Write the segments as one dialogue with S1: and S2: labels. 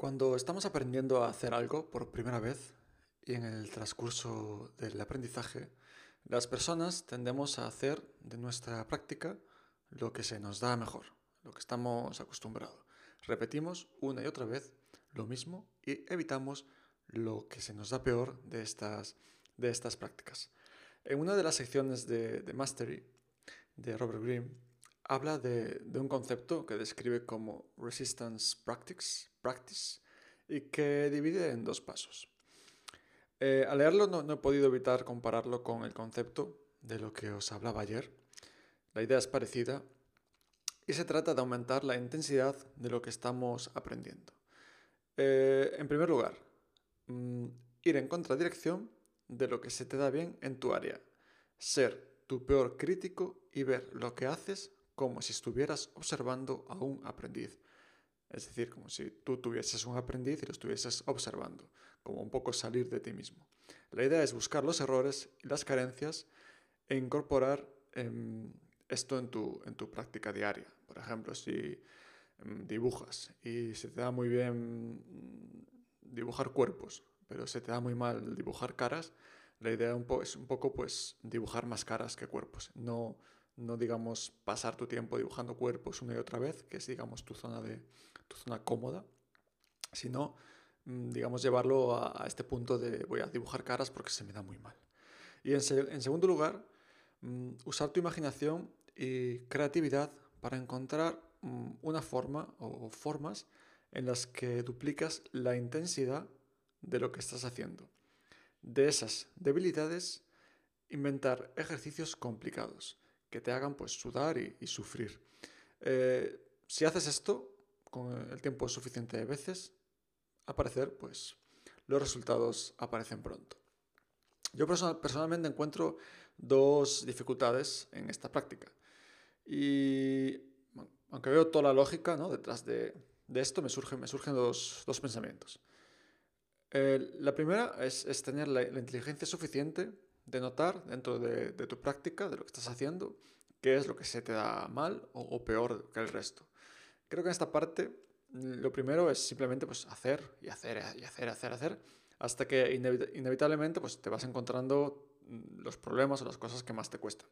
S1: Cuando estamos aprendiendo a hacer algo por primera vez y en el transcurso del aprendizaje, las personas tendemos a hacer de nuestra práctica lo que se nos da mejor, lo que estamos acostumbrados. Repetimos una y otra vez lo mismo y evitamos lo que se nos da peor de estas, de estas prácticas. En una de las secciones de, de Mastery de Robert Greene, habla de, un concepto que describe como resistance practice, practice y que divide en dos pasos. Eh, al leerlo no, he podido evitar compararlo con el concepto de lo que os hablaba ayer. La idea es parecida y se trata de aumentar la intensidad de lo que estamos aprendiendo. Eh, en primer lugar, mm, ir en contradirección de lo que se te da bien en tu área. Ser tu peor crítico y ver lo que haces como si estuvieras observando a un aprendiz. Es decir, como si tú tuvieses un aprendiz y lo estuvieses observando, como un poco salir de ti mismo. La idea es buscar los errores y las carencias e incorporar em, esto en tu, en tu práctica diaria. Por ejemplo, si em, dibujas y se te da muy bien dibujar cuerpos, pero se te da muy mal dibujar caras, la idea es un poco pues dibujar más caras que cuerpos, no no digamos pasar tu tiempo dibujando cuerpos una y otra vez, que es digamos tu zona, de, tu zona cómoda, sino mm, digamos llevarlo a, este punto de voy a dibujar caras porque se me da muy mal. Y en, segundo lugar, mm, usar tu imaginación y creatividad para encontrar mm, una forma o formas en las que duplicas la intensidad de lo que estás haciendo. De esas debilidades, inventar ejercicios complicados que te hagan pues sudar y, sufrir. Eh, si haces esto con el tiempo suficiente de veces, aparecer, pues los resultados aparecen pronto. Yo personalmente encuentro dos dificultades en esta práctica. Y aunque veo toda la lógica ¿no? detrás de, esto, me, surgen, me surgen dos, pensamientos. la primera es, tener la, inteligencia suficiente de notar dentro de, tu práctica, de lo que estás haciendo, qué es lo que se te da mal o, peor que el resto. Creo que en esta parte lo primero es simplemente pues, hacer y hacer y hacer, hacer, hacer, hasta que inevitablemente pues, te vas encontrando los problemas o las cosas que más te cuestan.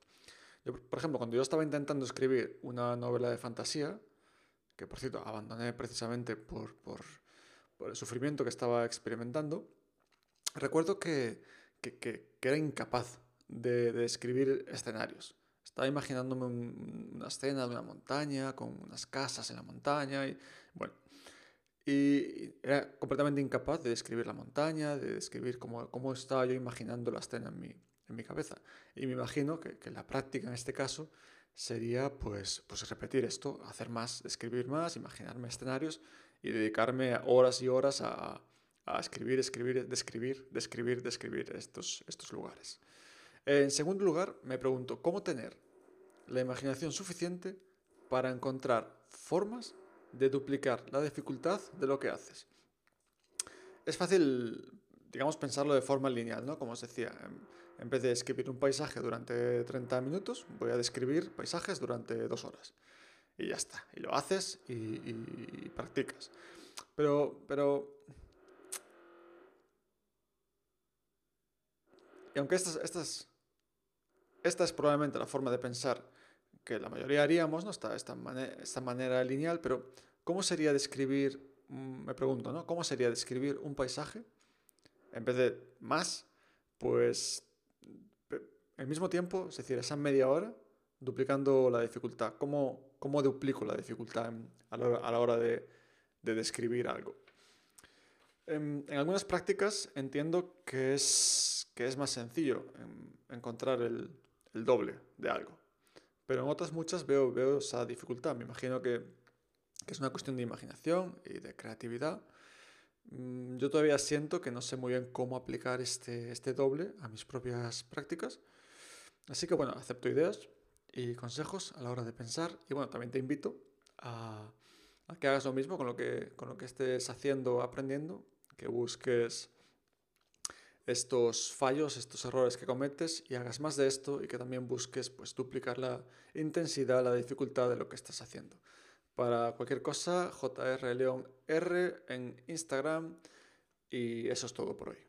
S1: por ejemplo, cuando yo estaba intentando escribir una novela de fantasía, que por cierto abandoné precisamente por, por, por el sufrimiento que estaba experimentando, recuerdo que que, que, era incapaz de, de, escribir escenarios. Estaba imaginándome una escena de una montaña, con unas casas en la montaña, y bueno, y era completamente incapaz de describir la montaña, de describir cómo, cómo estaba yo imaginando la escena en mi, en mi cabeza. Y me imagino que, que, la práctica en este caso sería pues, pues repetir esto, hacer más, escribir más, imaginarme escenarios y dedicarme horas y horas a, a escribir, escribir, describir, describir, describir estos, estos lugares. En segundo lugar, me pregunto, ¿cómo tener la imaginación suficiente para encontrar formas de duplicar la dificultad de lo que haces? Es fácil, digamos, pensarlo de forma lineal, ¿no? Como os decía, en vez de escribir un paisaje durante 30 minutos, voy a describir paisajes durante dos horas. Y ya está. Y lo haces y, y practicas. Pero, pero Aunque esta, esta es probablemente la forma de pensar que la mayoría haríamos, ¿no? esta, esta, esta manera lineal, pero ¿cómo sería describir, mm, me pregunto, ¿no? ¿Cómo sería describir un paisaje en vez de más? Pues al mismo tiempo, es decir, esa media hora, duplicando la dificultad. ¿Cómo, cómo duplico la dificultad a la, hora de, de describir algo? En, en, algunas prácticas entiendo que es que es más sencillo encontrar el, doble de algo. Pero en otras muchas veo, esa dificultad. Me imagino que, que es una cuestión de imaginación y de creatividad. Mm, yo todavía siento que no sé muy bien cómo aplicar este, este doble a mis propias prácticas. Así que bueno, acepto ideas y consejos a la hora de pensar. Y bueno, también te invito a, a que hagas lo mismo con lo que, con lo que estés haciendo, aprendiendo, que busques estos fallos, estos errores que cometes y hagas más de esto y que también busques pues duplicar la intensidad, la dificultad de lo que estás haciendo. Para cualquier cosa, JR León R en Instagram y eso es todo por hoy.